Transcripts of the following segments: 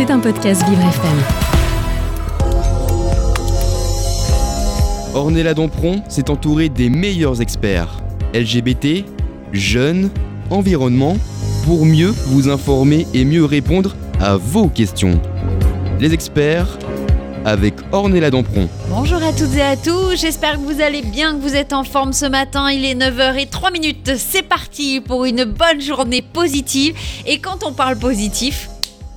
C'est un podcast Vivre FM. Ornella Dompron s'est entourée des meilleurs experts LGBT, jeunes, environnement, pour mieux vous informer et mieux répondre à vos questions. Les experts avec Ornella Dampron. Bonjour à toutes et à tous, j'espère que vous allez bien, que vous êtes en forme ce matin. Il est 9h03 minutes. C'est parti pour une bonne journée positive. Et quand on parle positif,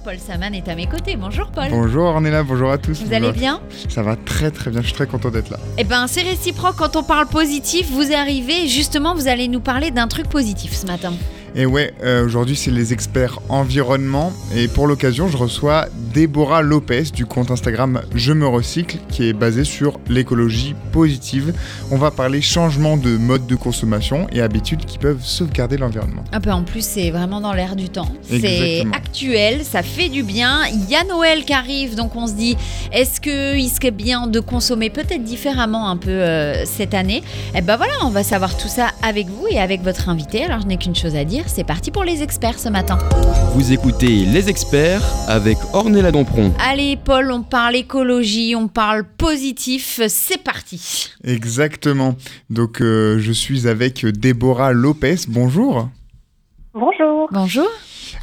Paul Saman est à mes côtés. Bonjour Paul. Bonjour Ornella, bonjour à tous. Vous allez bien Ça va très très bien, je suis très content d'être là. Eh ben c'est réciproque, quand on parle positif, vous arrivez, justement vous allez nous parler d'un truc positif ce matin. Et ouais, euh, aujourd'hui c'est les experts environnement et pour l'occasion je reçois Déborah Lopez du compte Instagram Je me recycle qui est basé sur l'écologie positive. On va parler changement de mode de consommation et habitudes qui peuvent sauvegarder l'environnement. Un peu en plus c'est vraiment dans l'air du temps. C'est actuel, ça fait du bien. Il y a Noël qui arrive donc on se dit est-ce qu'il serait bien de consommer peut-être différemment un peu euh, cette année? Et eh ben voilà, on va savoir tout ça avec vous et avec votre invité. Alors je n'ai qu'une chose à dire c'est parti pour les experts ce matin. Vous écoutez Les Experts avec Ornella Dompron. Allez Paul, on parle écologie, on parle positif, c'est parti. Exactement. Donc euh, je suis avec Déborah Lopez. Bonjour. Bonjour. Bonjour.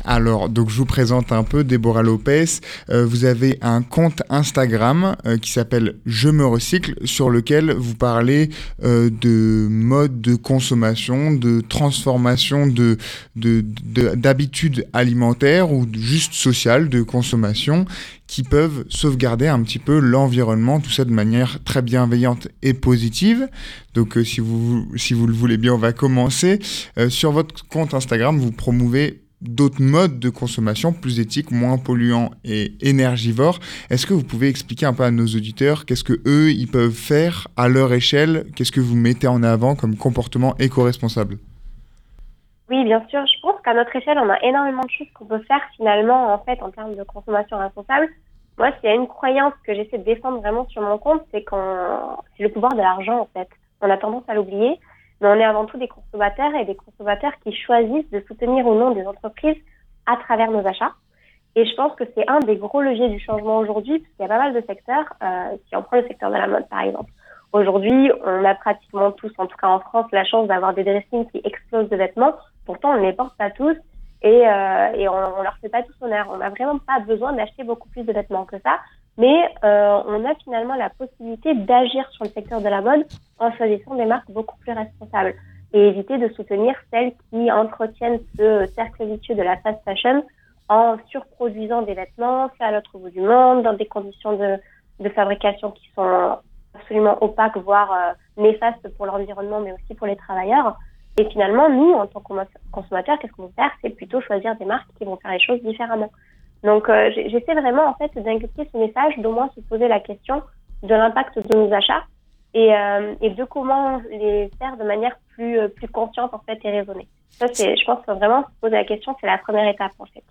Alors, donc je vous présente un peu Déborah Lopez. Euh, vous avez un compte Instagram euh, qui s'appelle Je me recycle, sur lequel vous parlez euh, de mode de consommation, de transformation de, d'habitudes alimentaires ou juste sociales de consommation qui peuvent sauvegarder un petit peu l'environnement, tout ça de manière très bienveillante et positive. Donc si, vous, si vous le voulez bien, on va commencer. sur votre compte Instagram, vous promouvez d'autres modes de consommation plus éthiques, moins polluants et énergivores. Est-ce que vous pouvez expliquer un peu à nos auditeurs qu'est-ce que eux ils peuvent faire à leur échelle? Qu'est-ce que vous mettez en avant comme comportement éco-responsable? Oui, bien sûr. Je pense qu'à notre échelle, on a énormément de choses qu'on peut faire finalement en fait en termes de consommation responsable. Moi, s'il y a une croyance que j'essaie de défendre vraiment sur mon compte, c'est quand c'est le pouvoir de l'argent en fait. On a tendance à l'oublier mais on est avant tout des consommateurs et des consommateurs qui choisissent de soutenir ou non des entreprises à travers nos achats. Et je pense que c'est un des gros leviers du changement aujourd'hui, parce qu'il y a pas mal de secteurs, euh, si on prend le secteur de la mode par exemple. Aujourd'hui, on a pratiquement tous, en tout cas en France, la chance d'avoir des dressings qui explosent de vêtements. Pourtant, on ne les porte pas tous et, euh, et on, on leur fait pas tous honneur. On n'a vraiment pas besoin d'acheter beaucoup plus de vêtements que ça mais euh, on a finalement la possibilité d'agir sur le secteur de la mode en choisissant des marques beaucoup plus responsables et éviter de soutenir celles qui entretiennent ce cercle vicieux de la fast fashion en surproduisant des vêtements faits à l'autre bout du monde, dans des conditions de, de fabrication qui sont absolument opaques, voire euh, néfastes pour l'environnement, mais aussi pour les travailleurs. Et finalement, nous, en tant que consommateurs, qu'est-ce qu'on veut faire? C'est plutôt choisir des marques qui vont faire les choses différemment. Donc, euh, j'essaie vraiment en fait d'inculquer ce message, d'au moins se poser la question de l'impact de nos achats et, euh, et, de comment les faire de manière plus euh, plus consciente en fait et raisonnée. Ça, c'est, je pense que vraiment se poser la question, c'est la première étape en fait.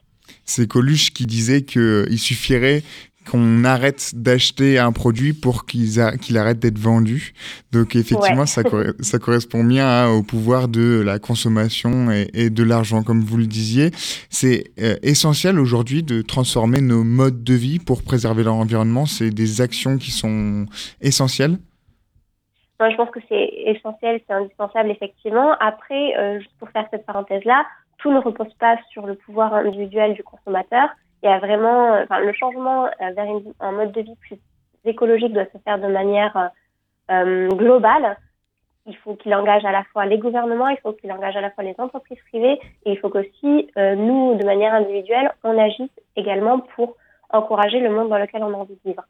C'est Coluche qui disait qu'il suffirait qu'on arrête d'acheter un produit pour qu'il arrête d'être vendu. Donc effectivement, ça, ça, correspond bien hein, au pouvoir de la consommation et, de l'argent, comme vous le disiez. C'est euh, essentiel aujourd'hui de transformer nos modes de vie pour préserver l'environnement. C'est des actions qui sont essentielles. Moi, je pense que c'est essentiel, c'est indispensable effectivement. Après, euh, juste pour faire cette parenthèse-là, tout ne repose pas sur le pouvoir individuel du consommateur il y a vraiment, euh, enfin, le changement euh, vers un mode de vie plus écologique doit se faire de manière euh, globale. Il faut qu'il engage à la fois les gouvernements, il faut qu'il engage à la fois les entreprises privées, et il faut qu'aussi nous, de manière individuelle, on agisse également pour encourager le monde dans lequel on a envie de vivre.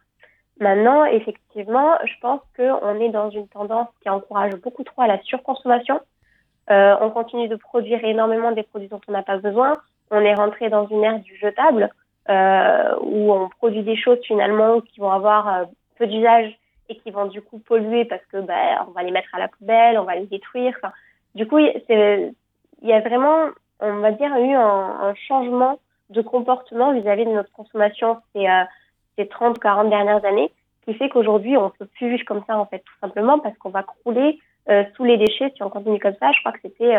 Maintenant, effectivement, je pense qu'on est dans une tendance qui encourage beaucoup trop à la surconsommation. Euh, on continue de produire énormément des produits dont on n'a pas besoin. On est rentré dans une ère du jetable euh, où on produit des choses finalement qui vont avoir euh, peu d'usage et qui vont du coup polluer parce que bah, on va les mettre à la poubelle, on va les détruire. Du coup, il y a vraiment, on va dire, eu un, changement de comportement vis-à-vis de notre consommation ces, euh, ces 30, 40 dernières années qui fait qu'aujourd'hui, on peut plus vivre comme ça, en fait, tout simplement parce qu'on va crouler euh, sous les déchets si on continue comme ça. Je crois que c'était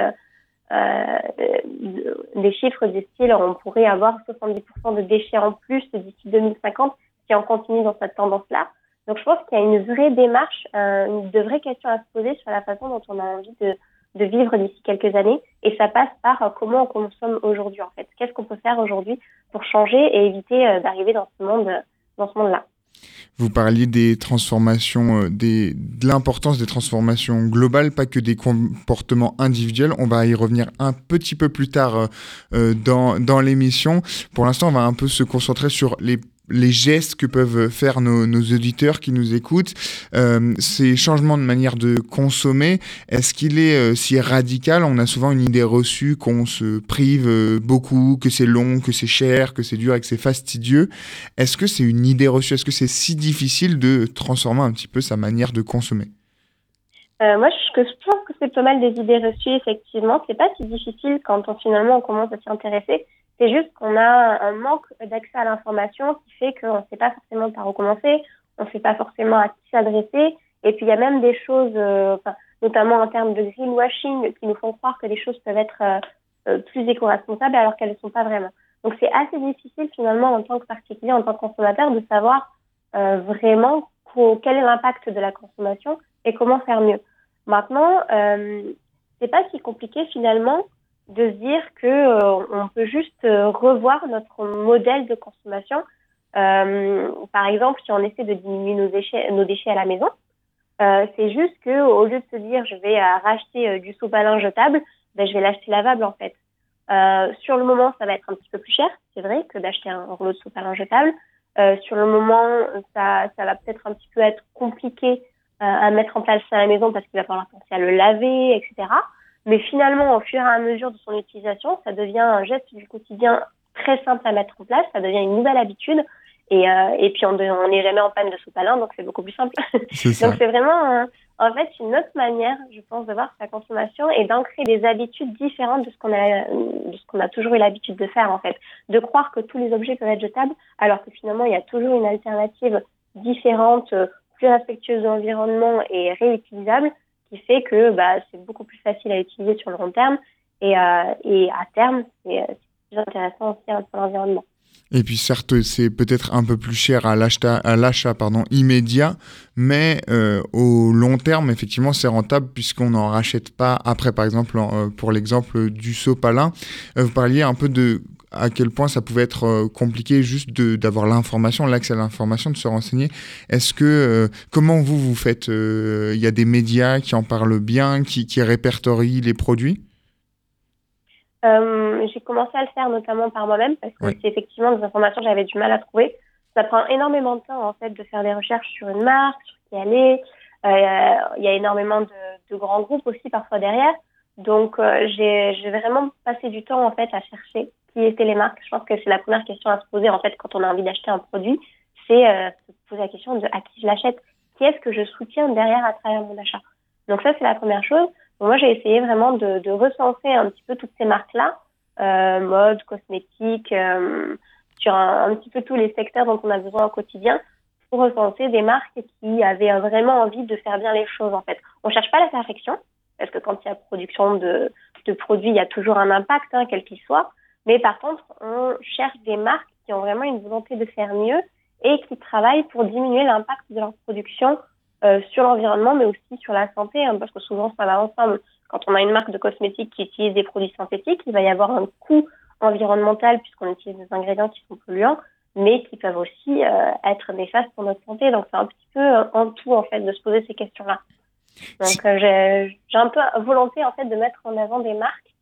des chiffres du style on pourrait avoir 70% de déchets en plus d'ici 2050 si on continue dans cette tendance-là. Donc je pense qu'il y a une vraie démarche, une de vraies questions à se poser sur la façon dont on a envie de, de vivre d'ici quelques années. Et ça passe par comment on consomme aujourd'hui en fait. Qu'est-ce qu'on peut faire aujourd'hui pour changer et éviter d'arriver dans ce monde, dans ce monde-là? Vous parliez des transformations, euh, de l'importance des transformations globales, pas que des comportements individuels. On va y revenir un petit peu plus tard euh, euh, dans l'émission. Pour l'instant, on va un peu se concentrer sur les les gestes que peuvent faire nos, auditeurs qui nous écoutent, euh, ces changements de manière de consommer, est-ce qu'il est, euh, si radical? On a souvent une idée reçue qu'on se prive euh, beaucoup, que c'est long, que c'est cher, que c'est dur et que c'est fastidieux. Est-ce que c'est une idée reçue? Est-ce que c'est si difficile de transformer un petit peu sa manière de consommer? Moi, je, pense que c'est pas mal des idées reçues, effectivement. C'est pas si difficile quand on finalement on commence à s'y intéresser. C'est juste qu'on a un manque d'accès à l'information qui fait qu'on ne sait pas forcément par où commencer, on ne sait pas forcément à qui s'adresser. Et puis il y a même des choses, euh, notamment en termes de greenwashing, qui nous font croire que les choses peuvent être euh, euh, plus éco-responsables alors qu'elles ne sont pas vraiment. Donc c'est assez difficile finalement en tant que particulier, en tant que consommateur, de savoir vraiment quel est l'impact de la consommation et comment faire mieux. Maintenant, c'est pas si compliqué finalement de se dire que euh, on peut juste euh, revoir notre modèle de consommation. Euh, par exemple, si on essaie de diminuer nos déchets, nos déchets à la maison, c'est juste que au lieu de se dire je vais racheter du soupe à jetable, ben, je vais l'acheter lavable en fait. sur le moment, ça va être un petit peu plus cher, c'est vrai, que d'acheter un rouleau de soupe à linge jetable. sur le moment, ça, ça va peut-être un petit peu être compliqué à mettre en place à la maison parce qu'il va falloir penser à le laver, etc. Mais finalement, au fur et à mesure de son utilisation, ça devient un geste du quotidien très simple à mettre en place, ça devient une nouvelle habitude. Et, euh, et puis on n'est jamais en panne de à donc c'est beaucoup plus simple. donc c'est vraiment en fait une autre manière, je pense, de voir sa consommation et d'ancrer des habitudes différentes de ce qu'on a, de ce qu'on a toujours eu l'habitude de faire en fait. De croire que tous les objets peuvent être jetables, alors que finalement il y a toujours une alternative différente, plus respectueuse de l'environnement et réutilisable qui fait que bah, c'est beaucoup plus facile à utiliser sur le long terme et, euh, et à terme, c'est plus intéressant aussi pour l'environnement. Et puis certes, c'est peut-être un peu plus cher à l'achat, pardon, immédiat, mais euh, au long terme, effectivement, c'est rentable puisqu'on n'en rachète pas après. Par exemple, euh, pour l'exemple du sopalin, euh, vous parliez un peu de à quel point ça pouvait être compliqué juste d'avoir l'information, l'accès à l'information, de se renseigner. Est-ce que, comment vous, vous faites Il y a des médias qui en parlent bien, qui répertorient les produits? J'ai commencé à le faire notamment par moi-même parce que c'est effectivement des informations que j'avais du mal à trouver. Ça prend énormément de temps en fait de faire des recherches sur une marque, sur qui elle est. Il y a énormément de, de, grands groupes aussi parfois derrière. Donc j'ai vraiment passé du temps en fait à chercher qui étaient les marques. Je pense que c'est la première question à se poser en fait quand on a envie d'acheter un produit, c'est euh, se poser la question de à qui je l'achète, qui est-ce que je soutiens derrière à travers mon achat? Donc ça c'est la première chose. Moi j'ai essayé vraiment de, de, recenser un petit peu toutes ces marques là, euh, mode, cosmétique, euh, sur un, petit peu tous les secteurs dont on a besoin au quotidien pour recenser des marques qui avaient vraiment envie de faire bien les choses en fait. On cherche pas la perfection parce que quand il y a production de, de produits, il y a toujours un impact, hein, quel qu'il soit. Mais par contre, on cherche des marques qui ont vraiment une volonté de faire mieux et qui travaillent pour diminuer l'impact de leur production euh, sur l'environnement, mais aussi sur la santé, hein, parce que souvent ça va ensemble. Quand on a une marque de cosmétiques qui utilise des produits synthétiques, il va y avoir un coût environnemental puisqu'on utilise des ingrédients qui sont polluants, mais qui peuvent aussi euh, être néfastes pour notre santé. Donc c'est un petit peu euh, en tout en fait de se poser ces questions-là. Donc euh, j'ai un peu volonté en fait de mettre en avant des marques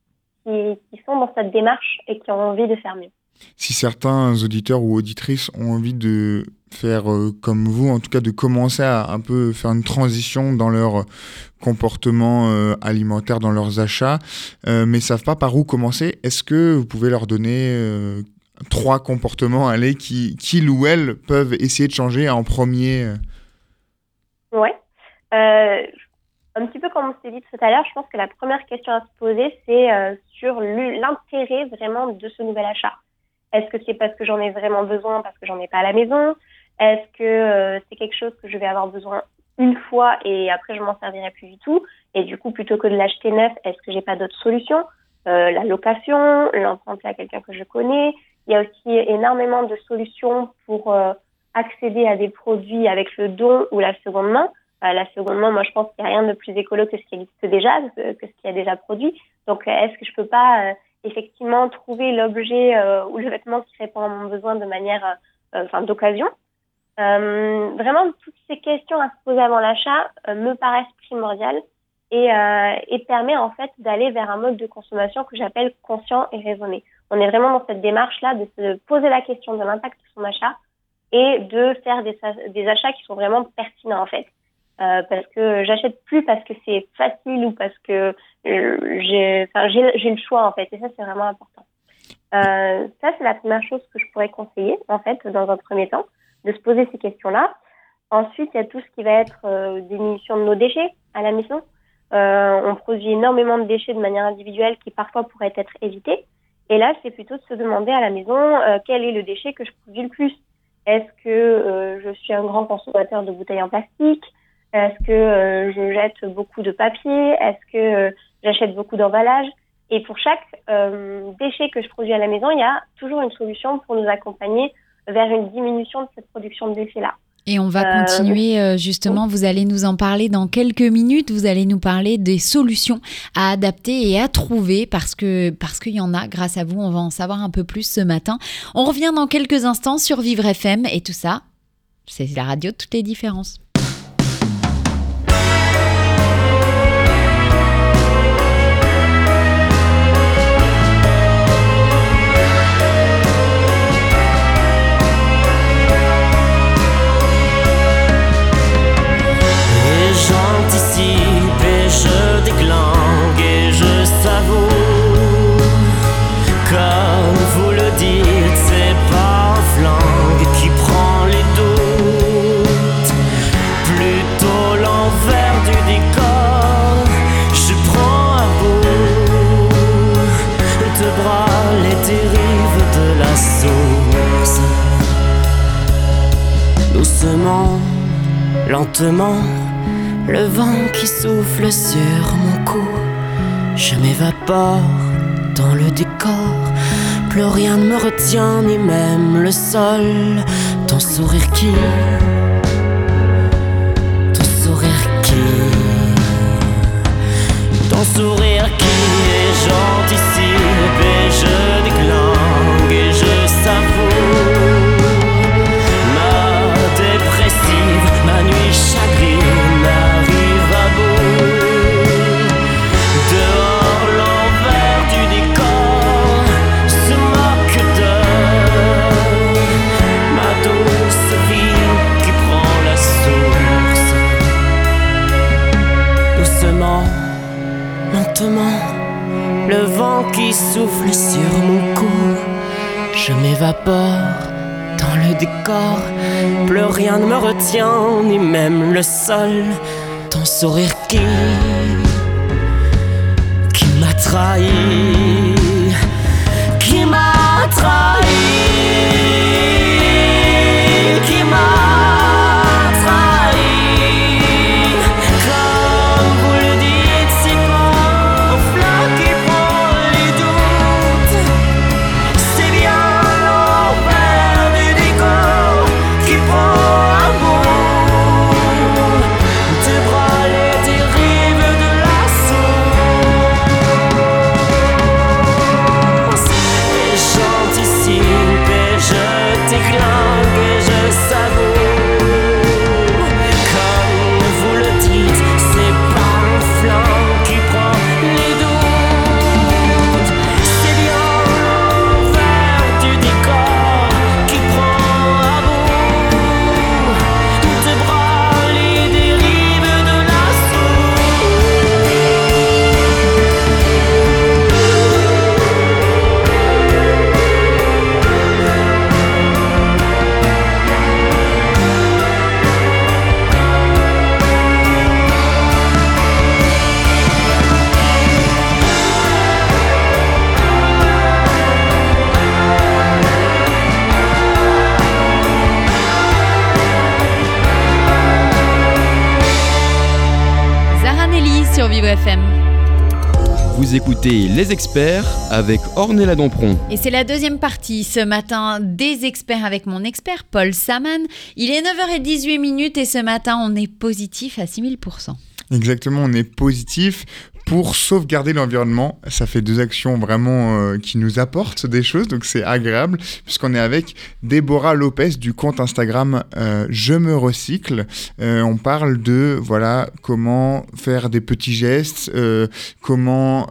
qui, sont dans cette démarche et qui ont envie de faire mieux. Si certains auditeurs ou auditrices ont envie de faire euh, comme vous, en tout cas de commencer à un peu faire une transition dans leur comportement euh, alimentaire, dans leurs achats, euh, mais savent pas par où commencer, est-ce que vous pouvez leur donner trois comportements allez, qui, qu'ils ou elles peuvent essayer de changer en premier Ouais un petit peu comme on s'est dit tout à l'heure, je pense que la première question à se poser, c'est sur l'intérêt vraiment de ce nouvel achat. Est-ce que c'est parce que j'en ai vraiment besoin, parce que j'en ai pas à la maison? Est-ce que euh, c'est quelque chose que je vais avoir besoin une fois et après je m'en servirai plus du tout? Et du coup, plutôt que de l'acheter neuf, est-ce que j'ai pas d'autres solutions? La location, l'emprunter à quelqu'un que je connais. Il y a aussi énormément de solutions pour accéder à des produits avec le don ou la seconde main. la seconde main, moi, je effectivement trouver l'objet ou le vêtement qui répond à mon besoin de manière, enfin, d'occasion euh, vraiment, toutes ces questions à se poser avant l'achat euh, me paraissent primordiales et, euh, et permet en fait d'aller vers un mode de consommation que j'appelle conscient et raisonné. On est vraiment dans cette démarche-là de se poser la question de l'impact de son achat et de faire des, des achats qui sont vraiment pertinents en fait. Euh, parce que j'achète plus parce que c'est facile ou parce que euh, j'ai j'ai le choix en fait et ça c'est vraiment important. Euh, ça c'est la première chose que je pourrais conseiller en fait dans un premier temps de se poser ces questions-là. Ensuite, il y a tout ce qui va être euh, diminution de nos déchets à la maison. Euh, on produit énormément de déchets de manière individuelle qui parfois pourraient être évités. Et là, c'est plutôt de se demander à la maison quel est le déchet que je produis le plus? Est-ce que je suis un grand consommateur de bouteilles en plastique? Est-ce que euh, je jette beaucoup de papier? Est-ce que j'achète beaucoup d'emballages? Et pour chaque déchet que je produis à la maison, il y a toujours une solution pour nous accompagner vers une diminution de cette production de déchets-là. Et on va euh, continuer euh, justement, vous allez nous en parler dans quelques minutes, vous allez nous parler des solutions à adapter et à trouver parce que parce qu'il y en a grâce à vous, on va en savoir un peu plus ce matin. On revient dans quelques instants sur Vivre FM et tout ça, c'est la radio de toutes les différences. Lentement, le vent qui souffle sur mon cou. Je m'évapore dans le décor, plus rien ne me retient, ni même le sol. Ton sourire qui, ton sourire qui, ton sourire qui est gentil, et je déclenche et je savoure. Vent qui souffle sur mon cou. Je m'évapore dans le décor, plus rien ne me retient, ni même le sol. Ton sourire qui, qui m'a trahi, qui m'a trahi. Sur Vivre FM. Vous écoutez Les Experts avec Ornella Dompron. Et c'est la deuxième partie ce matin des experts avec mon expert Paul Saman. Il est 9h18 et ce matin on est positif à 6000%. Exactement, on est positif pour sauvegarder l'environnement. Ça fait deux actions vraiment euh, qui nous apportent des choses, donc c'est agréable, puisqu'on est avec Déborah Lopez du compte Instagram euh, Je me recycle. Euh, on parle de voilà comment faire des petits gestes, comment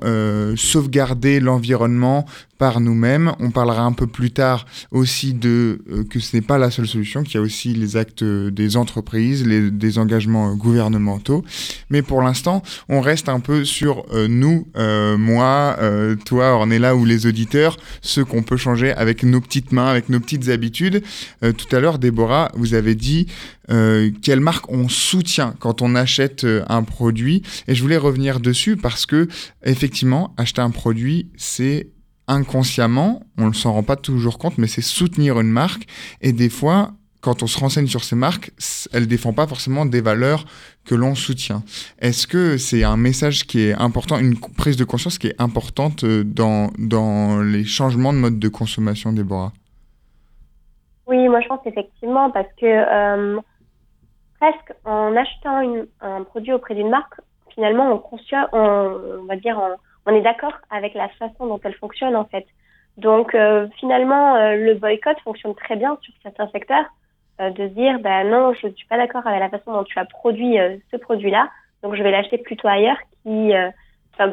sauvegarder l'environnement par nous-mêmes. On parlera un peu plus tard aussi de que ce n'est pas la seule solution, qu'il y a aussi les actes des entreprises, les, des engagements gouvernementaux. Mais pour l'instant, on reste un peu sur euh, nous, euh, moi, euh, toi, Ornella ou les auditeurs, ce qu'on peut changer avec nos petites mains, avec nos petites habitudes. tout à l'heure, Déborah, vous avez dit quelle marque on soutient quand on achète un produit. Et je voulais revenir dessus parce que, effectivement, acheter un produit, c'est inconsciemment, on ne s'en rend pas toujours compte, mais c'est soutenir une marque. Et des fois, quand on se renseigne sur ces marques, elles ne défendent pas forcément des valeurs que l'on soutient. Est-ce que c'est un message qui est important, une prise de conscience qui est importante euh, dans, dans les changements de mode de consommation, Déborah? Oui, moi je pense effectivement parce que euh, presque en achetant un produit auprès d'une marque, finalement on, on, va dire on, est d'accord avec la façon dont elle fonctionne en fait. Donc euh, finalement le boycott fonctionne très bien sur certains secteurs euh, de dire bah non, je ne suis pas d'accord avec la façon dont tu as produit euh, ce produit-là, donc je vais l'acheter plutôt ailleurs, qui, euh,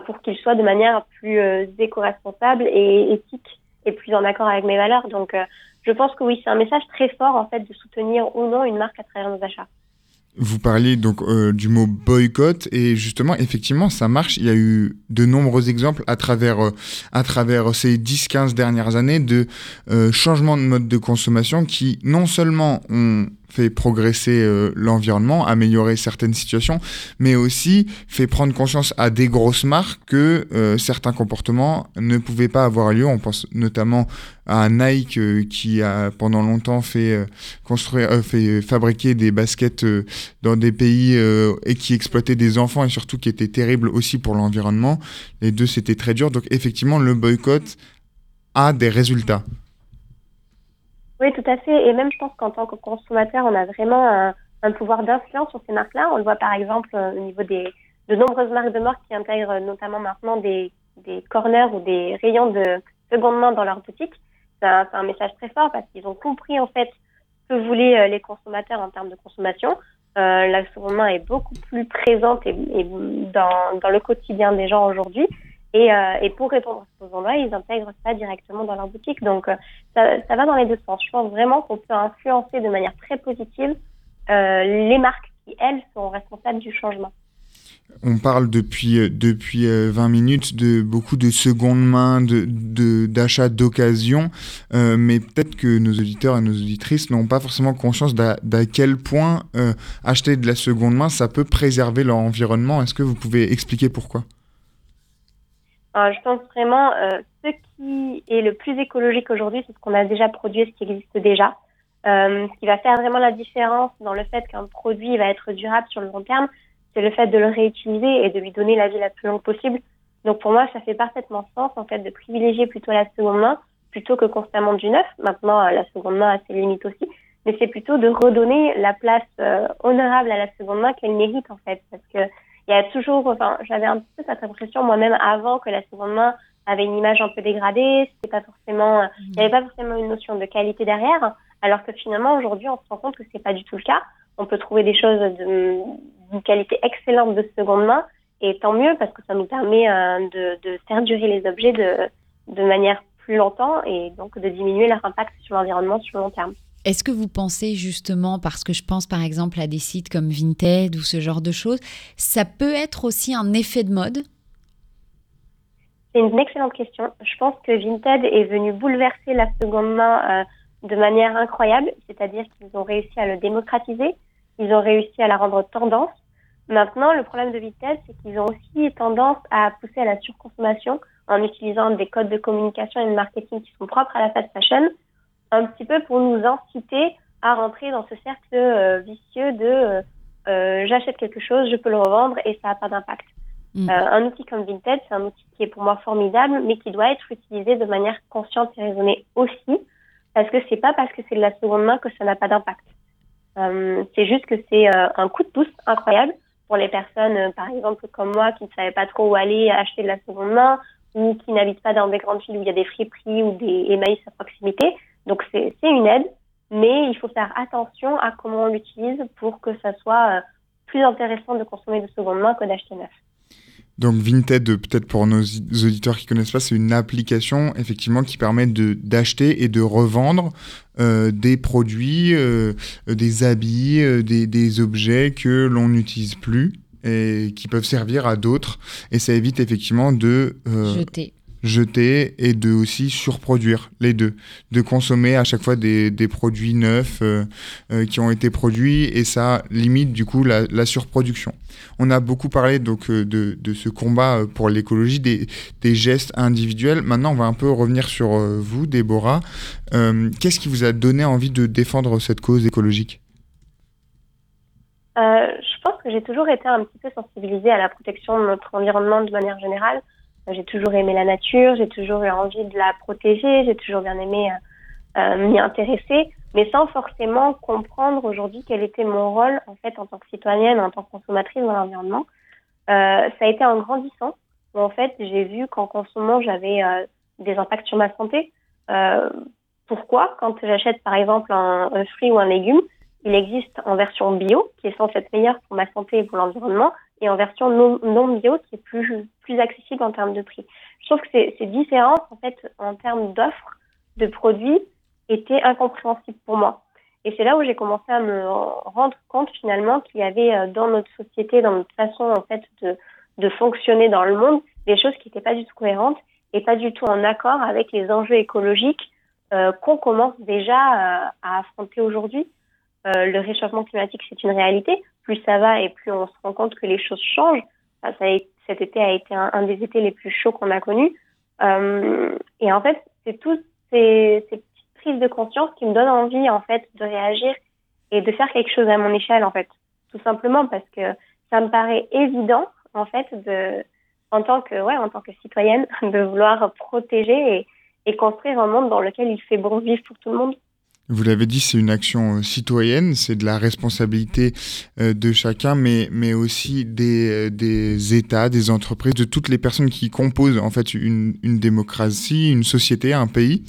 pour qu'il soit de manière plus éco-responsable et éthique et plus en accord avec mes valeurs. Donc, je pense que oui, c'est un message très fort en fait de soutenir ou non une marque à travers nos achats. Vous parliez donc euh, du mot boycott et justement effectivement ça marche. Il y a eu de nombreux exemples à travers euh, à travers ces 10-15 dernières années de euh, changements de mode de consommation qui non seulement ont fait progresser euh, l'environnement, améliorer certaines situations, mais aussi fait prendre conscience à des grosses marques que euh, certains comportements ne pouvaient pas avoir lieu. On pense notamment à Nike euh, qui a pendant longtemps fait construire, fait fabriquer des baskets dans des pays et qui exploitait des enfants et surtout qui était terrible aussi pour l'environnement. Les deux c'était très dur. Donc effectivement le boycott a des résultats. Oui, tout à fait. Et même, je pense qu'en tant que consommateur, on a vraiment un, pouvoir d'influence sur ces marques-là. On le voit par exemple euh, au niveau des de nombreuses marques de mort qui intègrent notamment maintenant des, des corners ou des rayons de seconde main dans leur boutique. C'est un, un, message très fort parce qu'ils ont compris en fait ce que voulaient euh, les consommateurs en termes de consommation. Euh, la seconde main est beaucoup plus présente et, et dans, dans le quotidien des gens aujourd'hui. Et, euh, et, pour répondre à ce besoin-là, ils intègrent ça directement dans leur boutique. Donc, euh, ça, va dans les deux sens. Je pense vraiment qu'on peut influencer de manière très positive euh, les marques qui, elles, sont responsables du changement. On parle depuis, depuis 20 minutes de beaucoup de seconde main, d'achats de, d'occasion, euh, mais peut-être que nos auditeurs et nos auditrices n'ont pas forcément conscience d'à quel point acheter de la seconde main, ça peut préserver leur environnement. Est-ce que vous pouvez expliquer pourquoi? Euh, je pense vraiment euh, ce qui est le plus écologique aujourd'hui, c'est ce qu'on a déjà produit, ce qui existe déjà. Euh, ce qui va faire vraiment la différence dans le fait qu'un produit va être durable sur le long terme, c'est le fait de le réutiliser et de lui donner la vie la plus longue possible. Donc pour moi, ça fait parfaitement sens en fait de privilégier plutôt la seconde main plutôt que constamment du neuf. Maintenant, euh, la seconde main a ses limites aussi, mais c'est plutôt de redonner la place euh, honorable à la seconde main qu'elle mérite en fait, parce que il y a toujours, enfin, j'avais un peu cette impression moi-même avant que la seconde main avait une image un peu dégradée, c'était pas forcément, il n'y avait pas forcément une notion de qualité derrière, alors que finalement aujourd'hui on se rend compte que c'est pas du tout le cas. On peut trouver des choses d'une qualité excellente de seconde main, et tant mieux parce que ça nous permet euh, de, de faire durer les objets de, de manière plus longtemps et donc de diminuer leur impact sur l'environnement sur le long terme. Est-ce que vous pensez justement, parce que je pense par exemple à des sites comme Vinted ou ce genre de choses, ça peut être aussi un effet de mode? C'est une excellente question. Je pense que Vinted est venu bouleverser la seconde main euh, de manière incroyable, c'est-à-dire qu'ils ont réussi à le démocratiser, ils ont réussi à la rendre tendance. Maintenant, le problème de Vinted, c'est qu'ils ont aussi tendance à pousser à la surconsommation en utilisant des codes de communication et de marketing qui sont propres à la fast fashion un petit peu pour nous inciter à rentrer dans ce cercle euh, vicieux de euh, euh, j'achète quelque chose, je peux le revendre et ça n'a pas d'impact. Mm. un outil comme Vinted, c'est un outil qui est pour moi formidable, mais qui doit être utilisé de manière consciente et raisonnée aussi, parce que c'est pas parce que c'est de la seconde main que ça n'a pas d'impact. c'est juste que c'est un coup de pouce incroyable pour les personnes, par exemple comme moi, qui ne savaient pas trop où aller acheter de la seconde main, ou qui n'habitent pas dans des grandes villes où il y a des friperies ou des émails à proximité. Donc c'est une aide, mais il faut faire attention à comment on l'utilise pour que ça soit euh, plus intéressant de consommer de seconde main que d'acheter neuf. Donc Vinted, peut-être pour nos auditeurs qui connaissent pas, c'est une application effectivement qui permet d'acheter et de revendre euh, des produits, euh, des habits, des, des, objets que l'on n'utilise plus et qui peuvent servir à d'autres. Et ça évite effectivement de euh, jeter jeter et de aussi surproduire les deux, de consommer à chaque fois des, des produits neufs euh, euh, qui ont été produits et ça limite du coup la, la surproduction. On a beaucoup parlé donc de, de ce combat pour l'écologie, des, des, gestes individuels. Maintenant, on va un peu revenir sur vous, Déborah. Qu'est-ce qui vous a donné envie de défendre cette cause écologique? Euh, je pense que j'ai toujours été un petit peu sensibilisée à la protection de notre environnement de manière générale. J'ai toujours aimé la nature, j'ai toujours eu envie de la protéger, j'ai toujours bien aimé euh, euh, m'y intéresser, mais sans forcément comprendre aujourd'hui quel était mon rôle en fait en tant que citoyenne, en tant que consommatrice dans l'environnement. Euh, ça a été en grandissant où en fait j'ai vu qu'en consommant j'avais euh, des impacts sur ma santé. pourquoi? Quand j'achète par exemple un, un fruit ou un légume, il existe en version bio, qui est censée être meilleure pour ma santé et pour l'environnement, et en version non, bio, qui est plus, plus accessible en termes de prix. Je trouve que ces, différences, en fait, en termes d'offres de produits, étaient incompréhensibles pour moi. Et c'est là où j'ai commencé à me rendre compte finalement qu'il y avait euh, dans notre société, dans notre façon en fait de, de fonctionner dans le monde, des choses qui n'étaient pas du tout cohérentes et pas du tout en accord avec les enjeux écologiques euh, qu'on commence déjà euh, à affronter aujourd'hui. Euh, le réchauffement climatique, c'est une réalité. Plus ça va et plus on se rend compte que les choses changent. ça cet été a été un, des étés les plus chauds qu'on a connus. Euh, et en fait, c'est toutes ces, petites prises de conscience qui me donnent envie, en fait, de réagir et de faire quelque chose à mon échelle, en fait. Tout simplement parce que ça me paraît évident, en fait, de, en tant que, ouais, en tant que citoyenne, de vouloir protéger et construire un monde dans lequel il fait bon vivre pour tout le monde. Vous l'avez dit, c'est une action euh, citoyenne, c'est de la responsabilité euh, de chacun, mais, mais aussi des, euh, des États, des entreprises, de toutes les personnes qui composent en fait une, une démocratie, une société, un pays.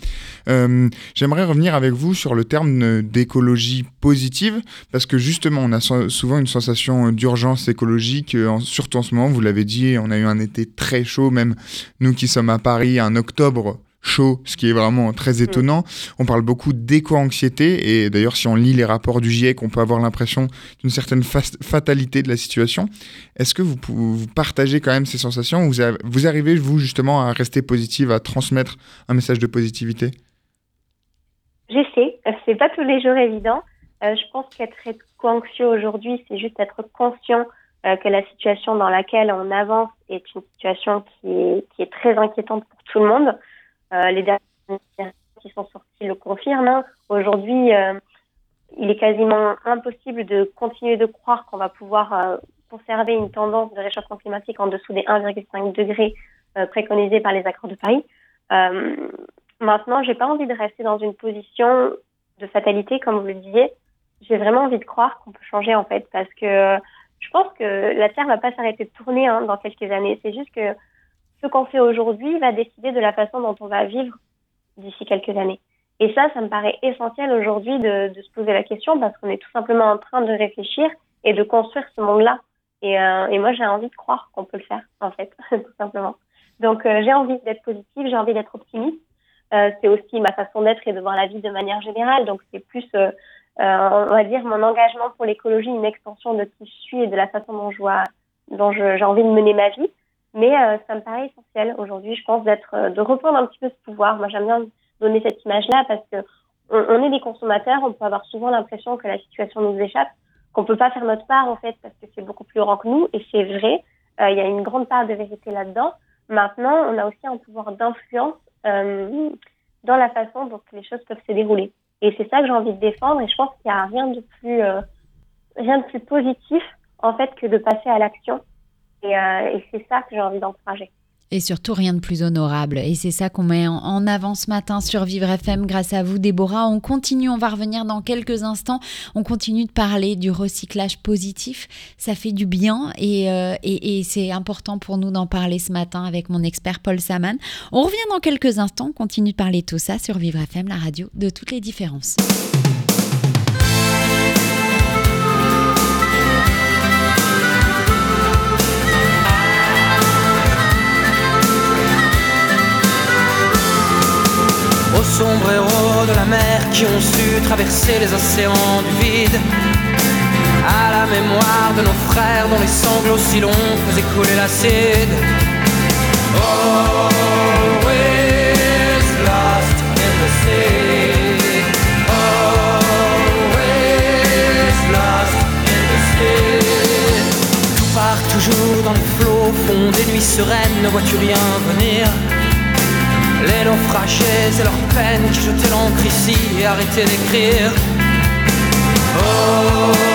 J'aimerais revenir avec vous sur le terme d'écologie positive, parce que justement, on a souvent une sensation d'urgence écologique, surtout en ce moment, vous l'avez dit, on a eu un été très chaud, même nous qui sommes à Paris, un octobre chaud, ce qui est vraiment très mm. étonnant. On parle beaucoup d'éco-anxiété, et d'ailleurs, si on lit les rapports du GIEC, on peut avoir l'impression d'une certaine fatalité de la situation. Est-ce que vous, vous, partagez quand même ces sensations vous, vous arrivez, vous, justement, à rester positive, à transmettre un message de positivité? J'essaie. C'est pas tous les jours évident. Euh, je pense qu'être éco-anxieux aujourd'hui, c'est juste être conscient euh, que la situation dans laquelle on avance est une situation qui est, qui est très inquiétante pour tout le monde. Euh, les dernières qui sont sorties le confirment. Aujourd'hui, euh, il est quasiment impossible de continuer de croire qu'on va pouvoir euh, conserver une tendance de réchauffement climatique en dessous des 1,5 degrés préconisés par les accords de Paris. Euh, maintenant, j'ai pas envie de rester dans une position de fatalité, comme vous le disiez. J'ai vraiment envie de croire qu'on peut changer en fait, parce que je pense que la Terre va pas s'arrêter de tourner hein, dans quelques années. C'est juste que ce qu'on fait aujourd'hui va décider de la façon dont on va vivre d'ici quelques années. Et ça, ça me paraît essentiel aujourd'hui de, se poser la question parce qu'on est tout simplement en train de réfléchir et de construire ce monde-là. Et, euh, moi, j'ai envie de croire qu'on peut le faire, en fait, tout simplement. Donc, euh, j'ai envie d'être positive, j'ai envie d'être optimiste. Euh, c'est aussi ma façon d'être et de voir la vie de manière générale. Donc, c'est plus, on va dire, mon engagement pour l'écologie, une extension de qui je suis et de la façon dont je vois, dont j'ai envie de mener ma vie. Mais euh, ça me paraît essentiel aujourd'hui, je pense, d'être, euh, de reprendre un petit peu ce pouvoir. Moi, j'aime bien donner cette image-là parce que on, est des consommateurs, on peut avoir souvent l'impression que la situation nous échappe, qu'on peut pas faire notre part en fait parce que c'est beaucoup plus grand que nous et c'est vrai. Euh, il y a une grande part de vérité là-dedans. Maintenant, on a aussi un pouvoir d'influence euh, dans la façon dont les choses peuvent se dérouler. Et c'est ça que j'ai envie de défendre. Et je pense qu'il n'y a rien de plus rien de plus positif en fait que de passer à l'action Et, et c'est ça que j'ai envie d'encourager. Et surtout, rien de plus honorable. Et c'est ça qu'on met en avant ce matin sur Vivre FM grâce à vous, Déborah. On continue, on va revenir dans quelques instants. On continue de parler du recyclage positif. Ça fait du bien et, euh, et c'est important pour nous d'en parler ce matin avec mon expert Paul Saman. On revient dans quelques instants. On continue de parler de tout ça sur Vivre FM, la radio de toutes les différences. Sombres héros de la mer qui ont su traverser les océans du vide. À la mémoire de nos frères dont les sanglots si longs faisaient couler l'acide. Always lost in the sea. Always lost in the sea. Tout part toujours dans les flots, fond des nuits sereines, ne vois-tu rien venir? Les naufragés et leurs peines qui jetaient l'encre ici et arrêtaient d'écrire. Oh,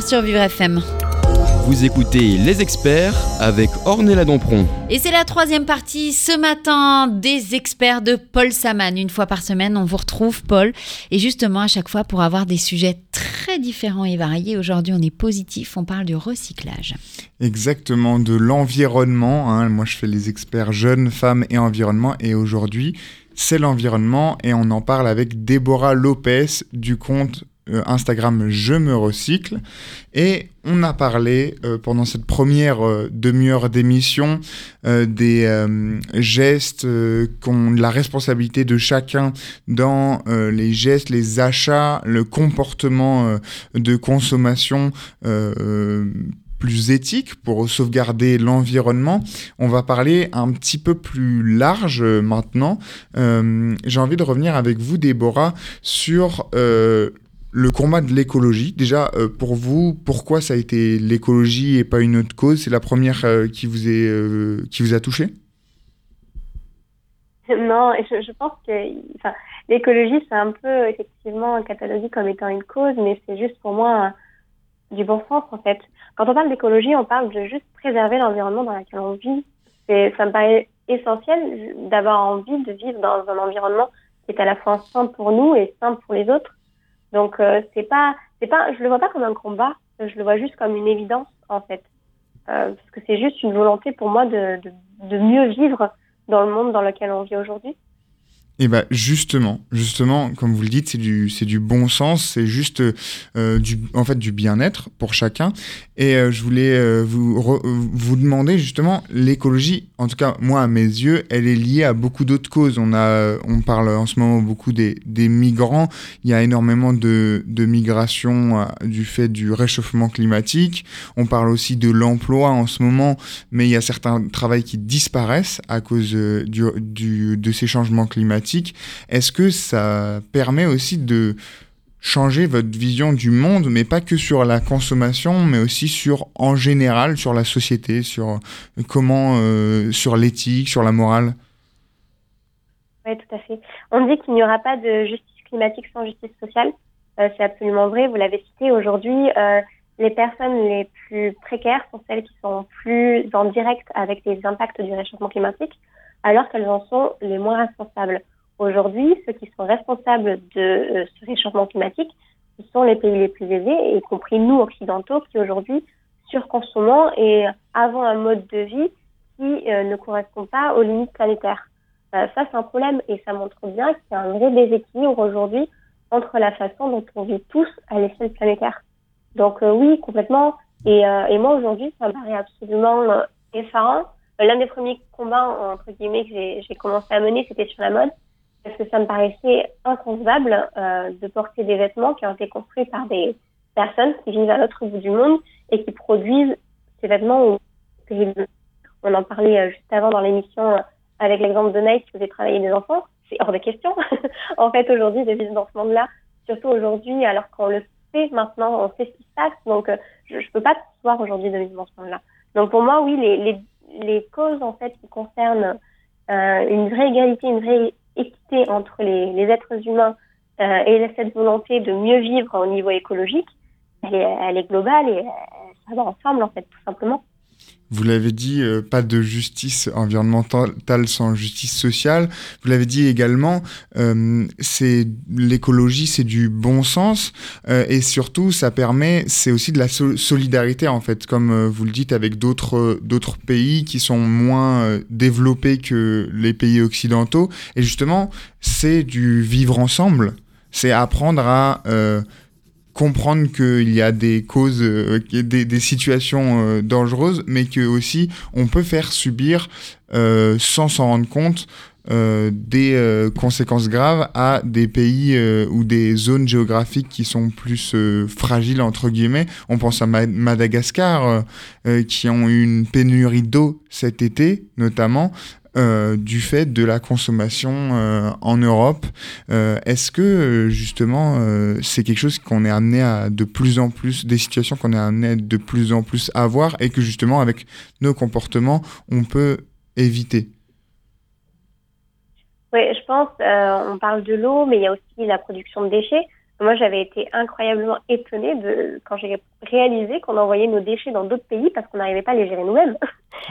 Sur Vivre FM. Vous écoutez Les Experts avec Ornella Dampron. Et c'est la troisième partie ce matin des experts de Paul Saman. Une fois par semaine, on vous retrouve, Paul. Et justement, à chaque fois, pour avoir des sujets très différents et variés, aujourd'hui, on est positif, on parle du recyclage. Exactement, de l'environnement. Hein. Moi, je fais les experts jeunes, femmes et environnement. Et aujourd'hui, c'est l'environnement et on en parle avec Déborah Lopez du compte Instagram Je me recycle. Et on a parlé euh, pendant cette première euh, demi-heure d'émission des gestes ont la responsabilité de chacun dans les gestes, les achats, le comportement de consommation plus éthique pour sauvegarder l'environnement. On va parler un petit peu plus large maintenant. J'ai envie de revenir avec vous, Déborah, sur le combat de l'écologie, déjà, euh, pour vous, pourquoi ça a été l'écologie et pas une autre cause? C'est la première euh, qui, vous est, euh, qui vous a touché? Non, je, je pense que l'écologie, c'est un peu effectivement catalogué comme étant une cause, mais c'est juste pour moi du bon sens, en fait. Quand on parle d'écologie, on parle de juste préserver l'environnement dans lequel on vit. Ça me paraît essentiel d'avoir envie de vivre dans un environnement qui est à la fois sain pour nous et sain pour les autres. Donc euh, c'est pas, c'est pas, je le vois pas comme un combat, je le vois juste comme une évidence en fait, euh, parce que c'est juste une volonté pour moi de, de, de, mieux vivre dans le monde dans lequel on vit aujourd'hui. Et bien justement, justement, comme vous le dites, c'est du, du bon sens, c'est juste euh, du, en fait, du bien-être pour chacun. Et euh, je voulais euh, vous, vous demander justement, l'écologie, en tout cas moi à mes yeux, elle est liée à beaucoup d'autres causes. On, a, on parle en ce moment beaucoup des, des migrants, il y a énormément de, de migration du fait du réchauffement climatique. On parle aussi de l'emploi en ce moment, mais il y a certains travails qui disparaissent à cause du, du, de ces changements climatiques. Est-ce que ça permet aussi de changer votre vision du monde, mais pas que sur la consommation, mais aussi sur, en général, sur la société, sur euh, comment, euh, sur l'éthique, sur la morale? Oui, tout à fait. On dit qu'il n'y aura pas de justice climatique sans justice sociale. Euh, c'est absolument vrai. Vous l'avez cité aujourd'hui. les personnes les plus précaires sont celles qui sont plus en direct avec les impacts du réchauffement climatique, alors qu'elles en sont les moins responsables. Aujourd'hui, ceux qui sont responsables de euh, ce réchauffement climatique, ce sont les pays les plus aisés, y compris nous occidentaux, qui aujourd'hui surconsommons et avons un mode de vie qui euh, ne correspond pas aux limites planétaires. Euh, ça, c'est un problème et ça montre bien qu'il y a un vrai déséquilibre aujourd'hui entre la façon dont on vit tous à l'échelle planétaire. Donc oui, complètement. Et, et moi, aujourd'hui, ça me paraît absolument effarant. L'un des premiers combats, entre guillemets, que j'ai commencé à mener, c'était sur la mode parce que ça me paraissait inconcevable euh, de porter des vêtements qui ont été construits par des personnes qui vivent à l'autre bout du monde et qui produisent ces vêtements On en parlait euh, juste avant dans l'émission euh, avec l'exemple de Nike qui faisait travailler des enfants. C'est hors de question, en fait, aujourd'hui, de vivre dans ce monde-là. Surtout aujourd'hui, alors qu'on le sait maintenant, on sait ce qui se passe. Donc, euh, je ne peux pas voir aujourd'hui de vivre dans ce monde-là. Donc, pour moi, oui, les, les, les causes, en fait, qui concernent euh, une vraie égalité, une vraie équité entre les, les êtres humains euh, et cette volonté de mieux vivre au niveau écologique, elle est, elle est globale et euh, ça va ensemble en fait, tout simplement. Vous l'avez dit, euh, pas de justice environnementale sans justice sociale. Vous l'avez dit également, euh, c'est l'écologie, c'est du bon sens euh, et surtout, ça permet, c'est aussi de la solidarité en fait, comme vous le dites, avec d'autres d'autres pays qui sont moins développés que les pays occidentaux. Et justement, c'est du vivre ensemble. C'est apprendre à comprendre qu'il y a des causes, euh, des, situations euh, dangereuses, mais que aussi on peut faire subir euh, sans s'en rendre compte des conséquences graves à des pays ou des zones géographiques qui sont plus fragiles entre guillemets. On pense à Madagascar qui ont eu une pénurie d'eau cet été notamment euh, du fait de la consommation euh, en Europe. Euh, est-ce que justement c'est quelque chose qu'on est amené à de plus en plus, des situations qu'on est amené de plus en plus à voir et que justement avec nos comportements on peut éviter? Oui, je pense, on parle de l'eau, mais il y a aussi la production de déchets. Moi, j'avais été incroyablement étonnée de, quand j'ai réalisé qu'on envoyait nos déchets dans d'autres pays parce qu'on n'arrivait pas à les gérer nous-mêmes.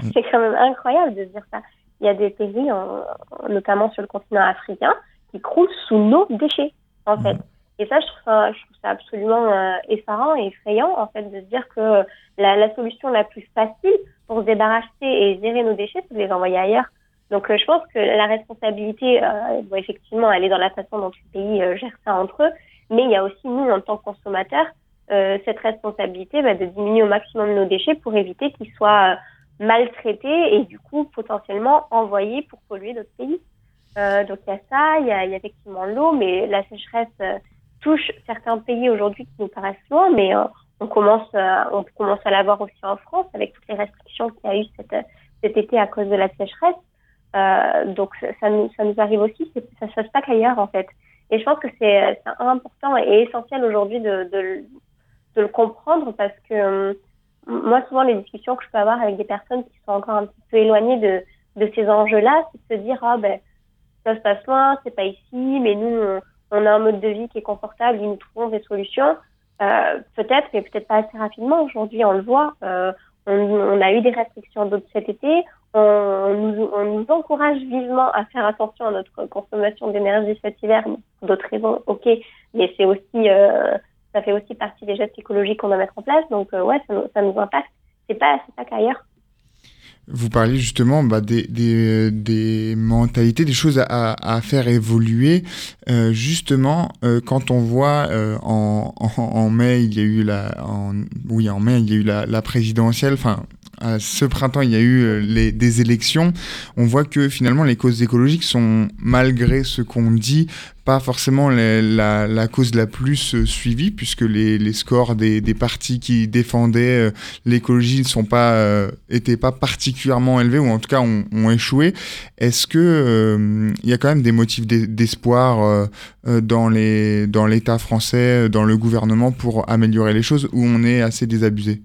Mm. c'est quand même incroyable de se dire ça il y a des pays, notamment sur le continent africain, qui croulent sous nos déchets, en fait. Et ça, je trouve ça, je trouve ça absolument euh, effarant et effrayant, en fait, de se dire que la, la, solution la plus facile pour se débarrasser et gérer nos déchets, c'est de les envoyer ailleurs. Donc, euh, je pense que la responsabilité, euh, doit effectivement, aller dans la façon dont les pays euh, gèrent ça entre eux, mais il y a aussi, nous, en tant que consommateurs, cette responsabilité bah, de diminuer au maximum nos déchets pour éviter qu'ils soient maltraités et du coup potentiellement envoyés pour polluer d'autres pays. Euh, donc il y a ça, il y a, effectivement l'eau, mais la sécheresse euh, touche certains pays aujourd'hui qui nous paraissent loin, mais euh, on commence on commence à l'avoir aussi en France avec toutes les restrictions qu'il y a eu cet, été à cause de la sécheresse. donc ça nous arrive aussi, ça se passe pas qu'ailleurs en fait. Et je pense que c'est important et essentiel aujourd'hui de, le comprendre parce que moi, souvent, les discussions que je peux avoir avec des personnes qui sont encore un petit peu éloignées de, de ces enjeux-là, c'est de se dire, ah ben, ça se passe loin, c'est pas ici, mais nous, on, a un mode de vie qui est confortable, et nous trouvons des solutions. Euh, peut-être, mais peut-être pas assez rapidement. Aujourd'hui, on le voit. Euh, on, on, a eu des restrictions d'eau cet été. On, nous, on nous encourage vivement à faire attention à notre consommation d'énergie cet hiver. D'autres raisons, ok, mais c'est aussi euh, ça fait aussi partie des gestes écologiques qu'on doit mettre en place. Donc, euh, ouais, ça, ça, nous impacte. C'est pas, pas qu'ailleurs. Vous parliez justement bah, des, des, mentalités, des choses à, à faire évoluer. Euh, justement, euh, quand on voit euh, en, en, mai, il y a eu la, en, oui, en mai, il y a eu la présidentielle. Enfin, ce printemps, il y a eu euh, des élections, on voit que finalement les causes écologiques sont, malgré ce qu'on dit, pas forcément la, cause la plus euh, suivie, puisque les, scores des, partis qui défendaient euh, l'écologie sont pas, pas particulièrement élevés, ou en tout cas ont, échoué. Est-ce que il y a quand même des motifs d'espoir dans l'État français, dans le gouvernement pour améliorer les choses, ou on est assez désabusé?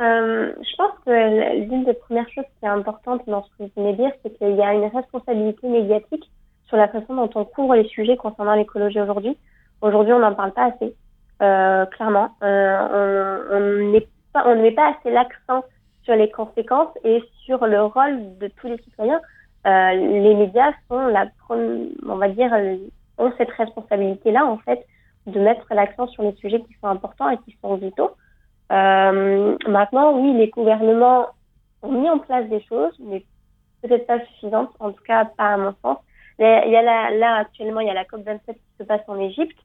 Euh, je pense que l'une des premières choses qui est importante dans ce que vous venez de dire, c'est qu'il y a une responsabilité médiatique sur la façon dont on couvre les sujets concernant l'écologie aujourd'hui. Aujourd'hui, on n'en parle pas assez, euh, clairement. Euh, on ne met pas assez l'accent sur les conséquences et sur le rôle de tous les citoyens. Euh, les médias sont la, on va dire, ont cette responsabilité-là en fait de mettre l'accent sur les sujets qui sont importants et qui sont vitaux. Euh, maintenant, oui, les gouvernements ont mis en place des choses, mais peut-être pas suffisantes, en tout cas pas à mon sens. Il y a là, actuellement, il y a la COP27 qui se passe en Égypte,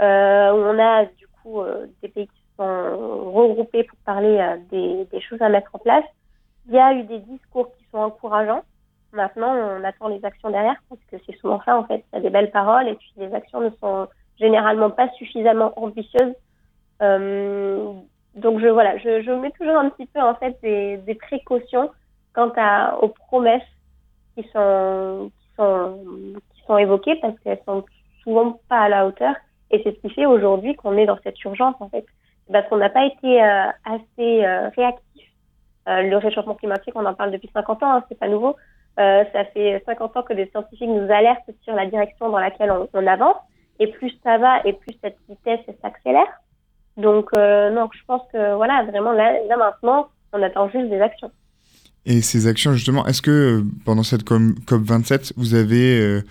euh, où on a du coup euh, des pays qui sont regroupés pour parler des, choses à mettre en place. Il y a eu des discours qui sont encourageants. Maintenant, on attend les actions derrière, parce que c'est souvent ça en fait. Il y a des belles paroles et puis les actions ne sont généralement pas suffisamment ambitieuses. Donc je voilà, je, je mets toujours un petit peu en fait des, des précautions quant à, aux promesses qui sont qui sont qui sont évoquées parce qu'elles sont souvent pas à la hauteur et c'est ce qui fait aujourd'hui qu'on est dans cette urgence en fait parce qu'on n'a pas été euh, assez euh, réactif. Euh, le réchauffement climatique, on en parle depuis 50 ans, hein, c'est pas nouveau. Euh, ça fait 50 ans que des scientifiques nous alertent sur la direction dans laquelle on, on avance et plus ça va et plus cette vitesse s'accélère. Donc, euh, non, je pense que voilà, vraiment, là, là, maintenant, on attend juste des actions. Et ces actions, justement, est-ce que euh, pendant cette COP27, vous avez euh,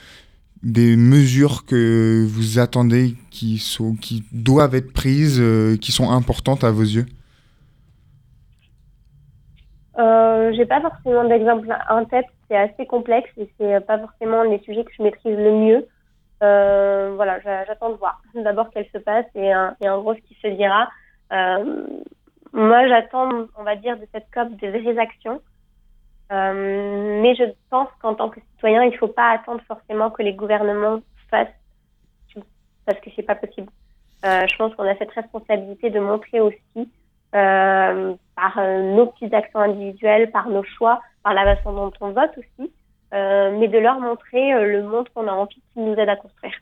des mesures que vous attendez qui, sont, qui doivent être prises, euh, qui sont importantes à vos yeux? Euh, J'ai pas forcément d'exemple en tête, c'est assez complexe et c'est pas forcément les sujets que je maîtrise le mieux. Euh, voilà, j'attends de voir d'abord qu'elle se passe et, et, en gros ce qui se dira. Euh, moi, j'attends, on va dire, de cette COP des vraies actions. Euh, mais je pense qu'en tant que citoyen, il ne faut pas attendre forcément que les gouvernements fassent parce que c'est pas possible. Euh, je pense qu'on a cette responsabilité de montrer aussi euh, par euh, nos petites actions individuelles, par nos choix, par la façon dont on vote aussi, euh, mais de leur montrer euh, le monde qu'on a envie qu'ils nous aident à construire.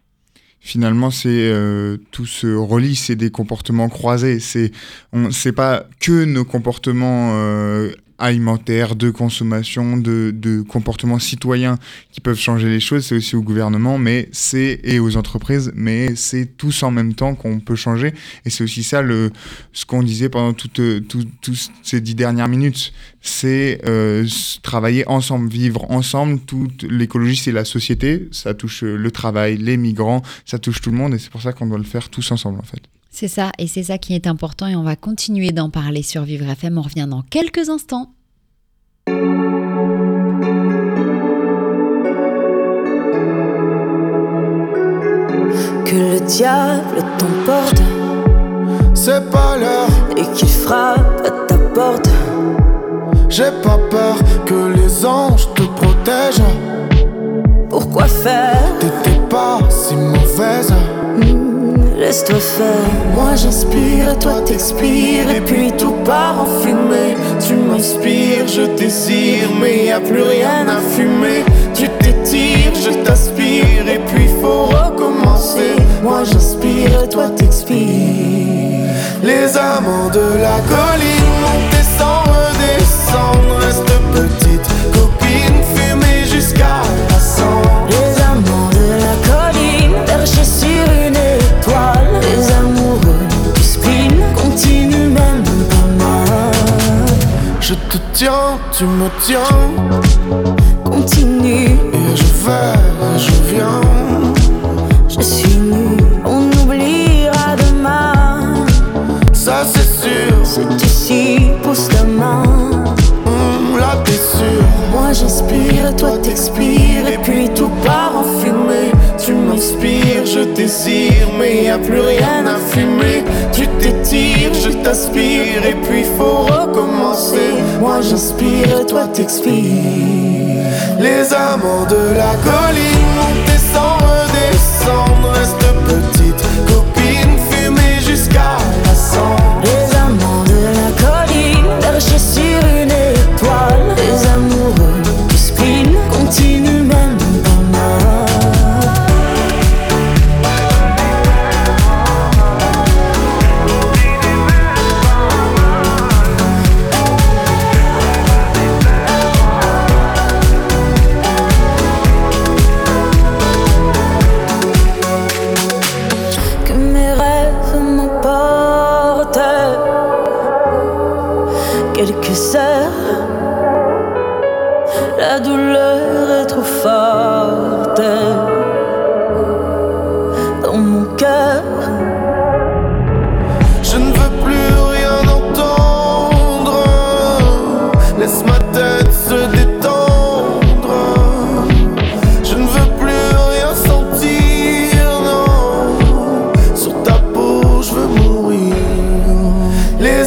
Finalement, c'est euh, tout se relie, c'est des comportements croisés. C'est on, c'est pas que nos comportements euh, alimentaire, de consommation, de, de comportements citoyens qui peuvent changer les choses, c'est aussi au gouvernement, mais c'est et aux entreprises, mais c'est tous en même temps qu'on peut changer. Et c'est aussi ça le ce qu'on disait pendant toutes tout, tout ces dix dernières minutes, c'est euh, travailler ensemble, vivre ensemble. Toute l'écologie, c'est la société, ça touche le travail, les migrants, ça touche tout le monde, et c'est pour ça qu'on doit le faire tous ensemble en fait. C'est ça, et c'est ça qui est important, et on va continuer d'en parler sur Vivre FM. On revient dans quelques instants. Que le diable t'emporte, c'est pas l'heure, et qu'il frappe à ta porte. J'ai pas peur que les anges te protègent. Pourquoi faire? T'étais pas si mauvaise. Mmh, Laisse-toi faire. Moi j'inspire, toi t'expires, et puis tout part en fumée. Tu m'inspires, je désire, mais y a plus rien à fumer. Tu t'étires, je t'aspire, et puis faut recommencer. Moi j'inspire, toi t'expires. Les amants de la colline montent sans redescendre. Reste petite copine, fumée jusqu'à Je te tiens, tu me tiens.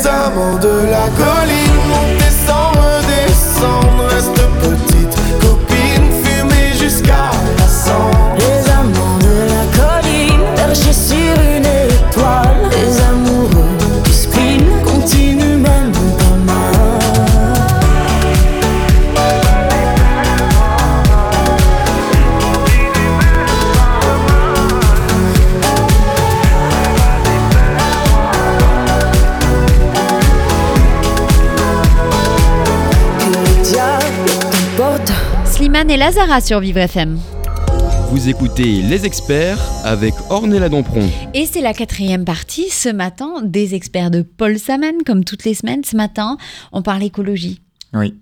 Les amants de la colline Lazara sur Vivre FM. Vous écoutez Les Experts avec Ornella Dompron. Et c'est la quatrième partie ce matin des experts de Paul Saman. Comme toutes les semaines, ce matin, on parle écologie. Oui.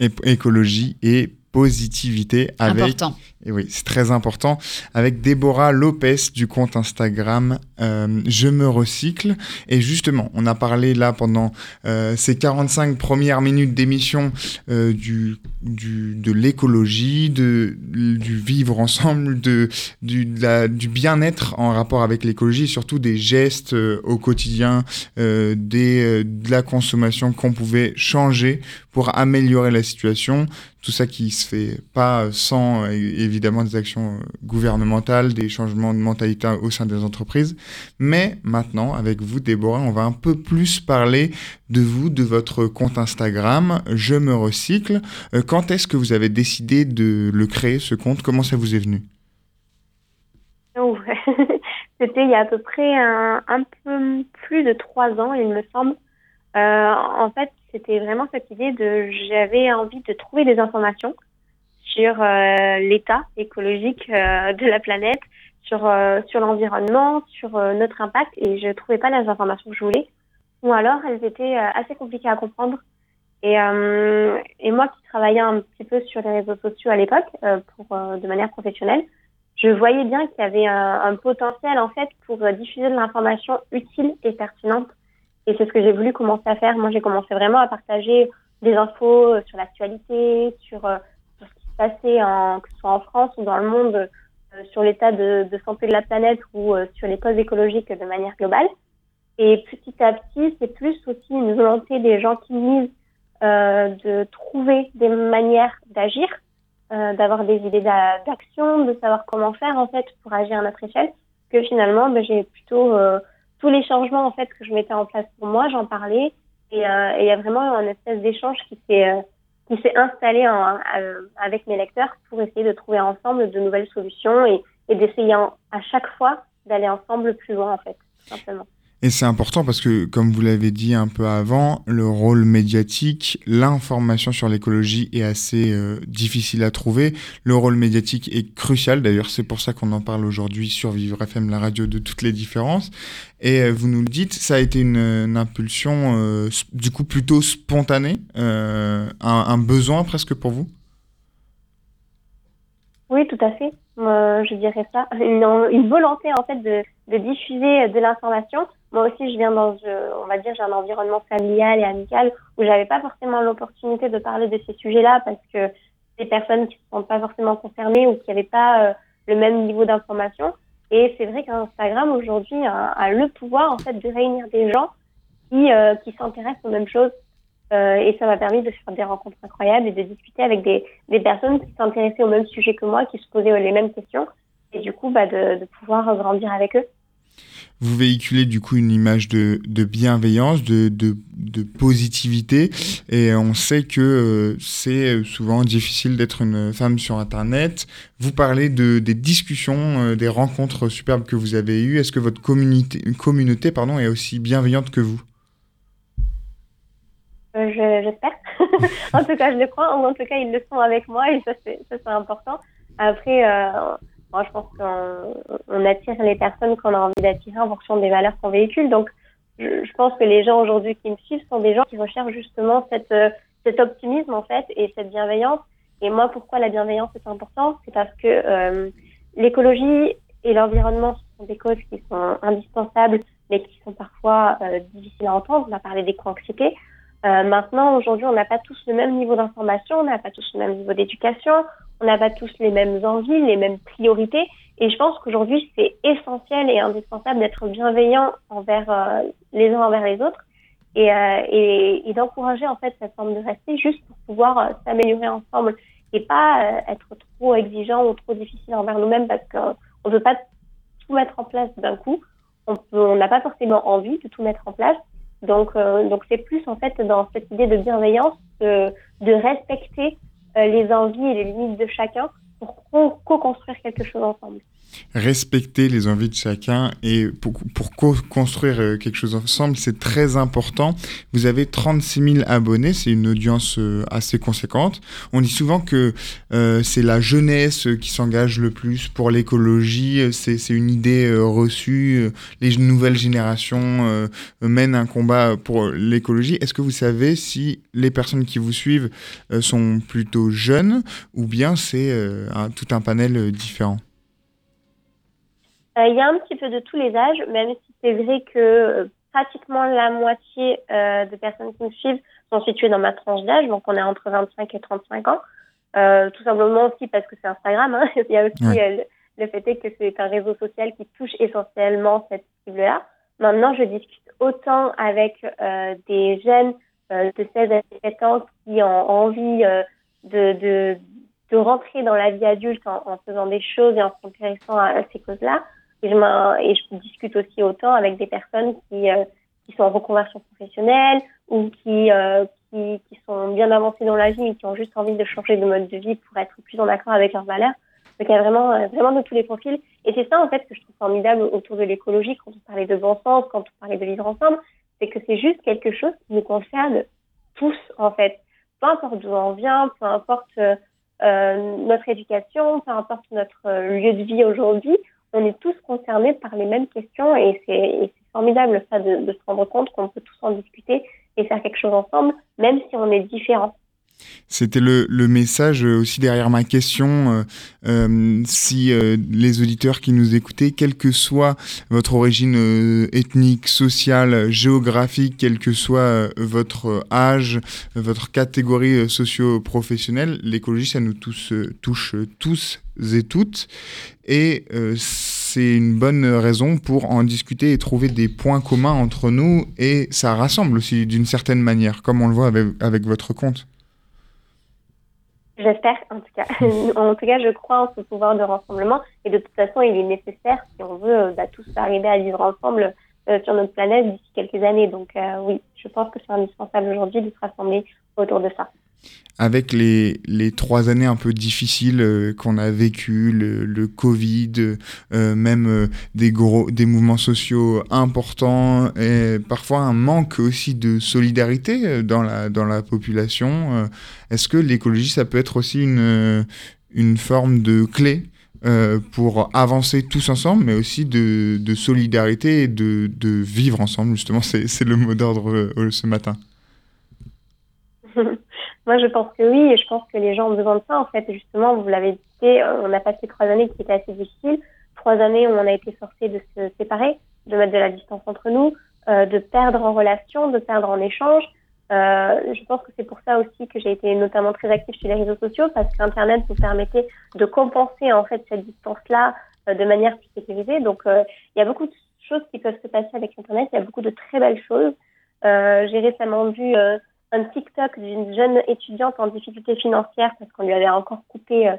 É- écologie et positivité avec Important. Et oui, c'est très important. Avec Déborah Lopez du compte Instagram euh, Je me recycle. Et justement, on a parlé là pendant euh, ces 45 premières minutes d'émission euh, du, de l'écologie, du vivre ensemble, de, du, bien-être en rapport avec l'écologie, surtout des gestes euh, au quotidien, des, de la consommation qu'on pouvait changer pour améliorer la situation. Tout ça qui se fait pas sans euh, évidemment des actions euh, gouvernementales, des changements de mentalité au sein des entreprises. Mais maintenant, avec vous, Déborah, on va un peu plus parler de vous, de votre compte Instagram, Je me recycle. Euh, Quand est-ce que vous avez décidé de le créer, ce compte? Comment ça vous est venu? Oh, C'était il y a à peu près un, peu plus de trois ans, il me semble. Euh, en fait, c'était vraiment cette idée de j'avais envie de trouver des informations sur euh, l'état écologique euh, de la planète, sur euh, sur l'environnement, sur notre impact, et je trouvais pas les informations que je voulais, ou alors elles étaient assez compliquées à comprendre. Et, et moi qui travaillais un petit peu sur les réseaux sociaux à l'époque, pour de manière professionnelle, je voyais bien qu'il y avait un, un potentiel en fait pour diffuser de l'information utile et pertinente. Et c'est ce que j'ai voulu commencer à faire. Moi, j'ai commencé vraiment à partager des infos sur l'actualité, sur, passait, en, que ce soit en France ou dans le monde, euh, sur l'état de, de santé de la planète ou euh, sur les causes écologiques de manière globale. Et petit à petit, c'est plus aussi une volonté des gens qui misent euh, de trouver des manières d'agir euh, d'avoir des idées d'a- d'action, de savoir comment faire en fait pour agir à notre échelle, que finalement ben, j'ai plutôt euh, tous les changements en fait que je mettais en place pour moi, j'en parlais et euh, il y a vraiment un espèce d'échange qui s'est qui s'est installé en- euh, avec mes lecteurs pour essayer de trouver ensemble de nouvelles solutions et, et d'essayer à chaque fois d'aller ensemble plus loin en fait, simplement. Et c'est important parce que, comme vous l'avez dit un peu avant, le rôle médiatique, l'information sur l'écologie est assez euh, difficile à trouver. Le rôle médiatique est crucial. D'ailleurs, c'est pour ça qu'on en parle aujourd'hui sur Vivre FM, la radio de toutes les différences. Et euh, vous nous le dites, ça a été une, impulsion, euh, du coup, plutôt spontanée, un, besoin presque pour vous? Oui, tout à fait. Euh, je dirais ça. Une, volonté en fait de diffuser de l'information. Moi aussi, je viens dans, euh, on va dire, j'ai un environnement familial et amical où j'avais pas forcément l'opportunité de parler de ces sujets-là parce que des personnes qui ne sentent pas forcément concernées ou qui n'avaient pas le même niveau d'information. Et c'est vrai qu'Instagram aujourd'hui a, le pouvoir en fait de réunir des gens qui, qui s'intéressent aux mêmes choses. et ça m'a permis de faire des rencontres incroyables et de discuter avec des, personnes qui s'intéressaient au même sujet que moi, qui se posaient les mêmes questions. Et du coup, bah, de pouvoir grandir avec eux. Vous véhiculez du coup une image de, bienveillance, de, positivité, et on sait que euh, c'est souvent difficile d'être une femme sur Internet. Vous parlez de, des discussions, euh, des rencontres superbes que vous avez eues. Est-ce que votre communauté, communauté pardon, est aussi bienveillante que vous? Euh, J'espère. en tout cas, je le crois. En tout cas, ils le sont avec moi, et ça, c'est important. Après moi, je pense qu'on attire les personnes qu'on a envie d'attirer en fonction des valeurs qu'on véhicule. Donc, je, pense que les gens aujourd'hui qui me suivent sont des gens qui recherchent justement euh, cet optimisme, en fait, et cette bienveillance. Et moi, pourquoi la bienveillance est importante? C'est parce que euh, l'écologie et l'environnement sont des causes qui sont indispensables, mais qui sont parfois euh, difficiles à entendre. On a parlé des anxiété Euh, maintenant, aujourd'hui, on n'a pas tous le même niveau d'information, on n'a pas tous le même niveau d'éducation, on n'a pas tous les mêmes envies, les mêmes priorités. Et je pense qu'aujourd'hui, c'est essentiel et indispensable d'être bienveillant envers euh, les uns envers les autres et, euh, d'encourager en fait cette forme de respect juste pour pouvoir euh, s'améliorer ensemble et pas être trop exigeant ou trop difficile envers nous-mêmes parce qu'on ne veut pas tout mettre en place d'un coup. On n'a pas forcément envie de tout mettre en place. Donc, c'est plus en fait dans cette idée de bienveillance, de, respecter les envies et les limites de chacun pour co-construire quelque chose ensemble respecter les envies de chacun et pour, pour construire euh, quelque chose ensemble, c'est très important. Vous avez 36 000 abonnés, c'est une audience euh, assez conséquente. On dit souvent que euh, c'est la jeunesse qui s'engage le plus pour l'écologie, c'est une idée reçue, les nouvelles générations mènent un combat pour l'écologie. Est-ce que vous savez si les personnes qui vous suivent sont plutôt jeunes ou bien c'est tout un panel différent? Il y a un petit peu de tous les âges, même si c'est vrai que euh, pratiquement la moitié euh, des personnes qui me suivent sont situées dans ma tranche d'âge, donc on est entre 25 et 35 ans. Euh, tout simplement aussi parce que c'est Instagram. Hein. Il y a aussi le, fait est que c'est un réseau social qui touche essentiellement cette cible-là. Maintenant, je discute autant avec des jeunes de 16 à 17 ans qui ont envie de, de, de rentrer dans la vie adulte en, en faisant des choses et en s'intéressant à, à ces causes-là, et je, discute aussi autant avec des personnes qui, euh, sont en reconversion professionnelle ou qui, euh, qui, sont bien avancées dans la vie et qui ont juste envie de changer de mode de vie pour être plus en accord avec leurs valeurs. Donc il y a vraiment, euh, vraiment de tous les profils. Et c'est ça en fait que je trouve formidable autour de l'écologie quand on parlait de bon sens, quand on parlait de vivre ensemble, c'est que c'est juste quelque chose qui nous concerne tous en fait. Peu importe d'où on vient, peu importe notre éducation, peu importe notre lieu de vie aujourd'hui, on est tous concernés par les mêmes questions et c'est formidable ça de, se rendre compte qu'on peut tous en discuter et faire quelque chose ensemble, même si on est différents. C'était le, message aussi derrière ma question. Euh, euh, si euh, les auditeurs qui nous écoutaient, quelle que soit votre origine ethnique, sociale, géographique, quel que soit votre âge, votre catégorie socio-professionnelle, l'écologie, ça nous touche tous et toutes. Et euh, c'est une bonne raison pour en discuter et trouver des points communs entre nous. Et ça rassemble aussi d'une certaine manière, comme on le voit avec, votre compte. J'espère, en tout cas. en tout cas, je crois en ce pouvoir de rassemblement. Et de toute façon, il est nécessaire si on veut bah, tous arriver à vivre ensemble euh, sur notre planète d'ici quelques années. Donc euh, oui, je pense que c'est indispensable aujourd'hui de se rassembler autour de ça avec les, les, trois années un peu difficiles euh, qu'on a vécues, le, Covid, euh, même euh, des, gros, des mouvements sociaux importants, et parfois un manque aussi de solidarité dans la, dans la population. Est-ce que l'écologie, ça peut être aussi une, une forme de clé pour avancer tous ensemble, mais aussi de, de solidarité et de, de, vivre ensemble, justement, c'est le mot d'ordre ce matin? Moi, je pense que oui, et je pense que les gens ont besoin de ça. En fait, justement, vous l'avez dit, on a passé trois années qui étaient assez difficiles, trois années où on a été forcé de se séparer, de mettre de la distance entre nous, euh, de perdre en relation, de perdre en échange. je pense que c'est pour ça aussi que j'ai été notamment très active sur les réseaux sociaux parce qu'Internet vous permettait de compenser en fait cette distance-là de manière plus sécurisée. Donc il y a beaucoup de choses qui peuvent se passer avec Internet. Il y a beaucoup de très belles choses. j'ai récemment vu un TikTok d'une jeune étudiante en difficulté financière parce qu'on lui avait encore coupé euh,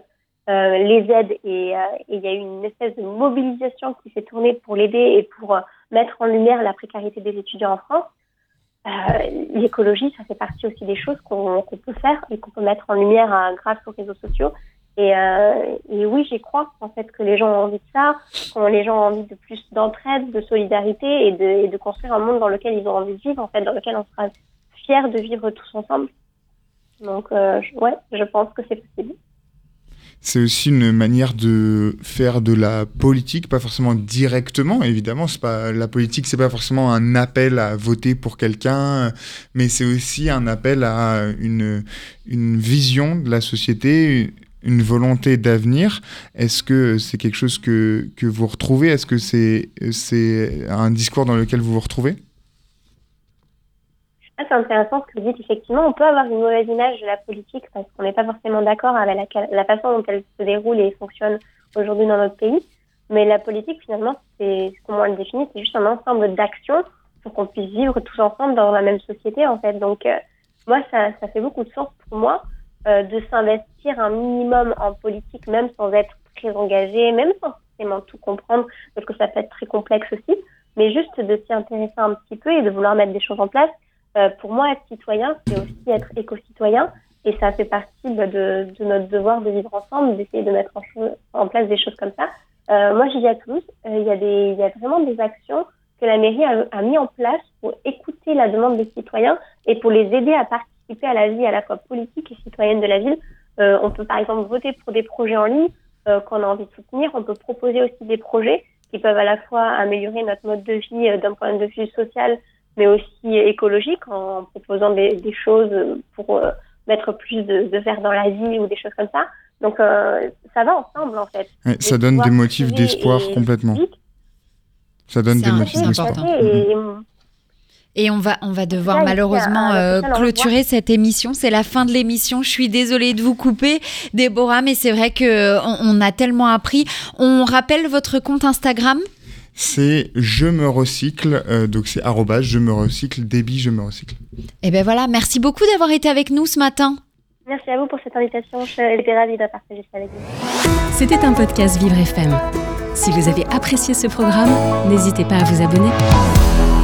euh, les aides euh, et il y a eu une espèce de mobilisation qui s'est tournée pour l'aider et pour mettre en lumière la précarité des étudiants en France. L'écologie, ça fait partie aussi des choses qu'on peut faire et qu'on peut mettre en lumière grâce aux réseaux sociaux. Et, oui, j'y crois en fait que les gens ont envie de ça, que les gens ont envie de plus d'entraide, de solidarité et de, et de construire un monde dans lequel ils ont envie de vivre, en fait, dans lequel on sera de vivre tous ensemble. Donc, euh, ouais, je pense que c'est possible. C'est aussi une manière de faire de la politique, pas forcément directement, évidemment. C'est pas la politique, c'est pas forcément un appel à voter pour quelqu'un, mais c'est aussi un appel à une, une vision de la société, une volonté d'avenir. Est-ce que c'est quelque chose que, que vous retrouvez? Est-ce que c'est c'est un discours dans lequel vous vous retrouvez? C'est intéressant ce que vous dites. Effectivement, on peut avoir une mauvaise image de la politique parce qu'on n'est pas forcément d'accord avec la, façon dont elle se déroule et fonctionne aujourd'hui dans notre pays. Mais la politique, finalement, c'est comment on le définit, c'est juste un ensemble d'actions pour qu'on puisse vivre tous ensemble dans la même société, en fait. Donc, euh, moi, ça, ça fait beaucoup de sens pour moi euh, de s'investir un minimum en politique, même sans être très engagé, même sans forcément tout comprendre, parce que ça peut être très complexe aussi, mais juste de s'y intéresser un petit peu et de vouloir mettre des choses en place euh, pour moi, être citoyen, c'est aussi être éco-citoyen. Et ça fait partie bah, de, notre devoir de vivre ensemble, d'essayer de mettre en, place des choses comme ça. Euh, moi, j'y vis à Toulouse. Euh, il y, a vraiment des actions que la mairie a, a, mis en place pour écouter la demande des citoyens et pour les aider à participer à la vie à la fois politique et citoyenne de la ville. On peut par exemple voter pour des projets en ligne qu'on a envie de soutenir. On peut proposer aussi des projets qui peuvent à la fois améliorer notre mode de vie d'un point de vue social, mais aussi écologique en proposant des, des choses pour euh, mettre plus de, de, verre dans la vie ou des choses comme ça. Donc euh, ça va ensemble en fait. Ouais, ça donne des motifs d'espoir complètement. Ça donne des motifs d'espoir. Et on va, on va devoir malheureusement euh, clôturer cette émission. C'est la fin de l'émission. Je suis désolée de vous couper, Déborah, mais c'est vrai que on, on, a tellement appris. On rappelle votre compte Instagram? C'est je me recycle, euh, donc c'est arrobas je me recycle, débit je me recycle. Et eh ben voilà, merci beaucoup d'avoir été avec nous ce matin. Merci à vous pour cette invitation, j'étais ravie de partager ça avec vous. C'était un podcast Vivre FM. Si vous avez apprécié ce programme, n'hésitez pas à vous abonner.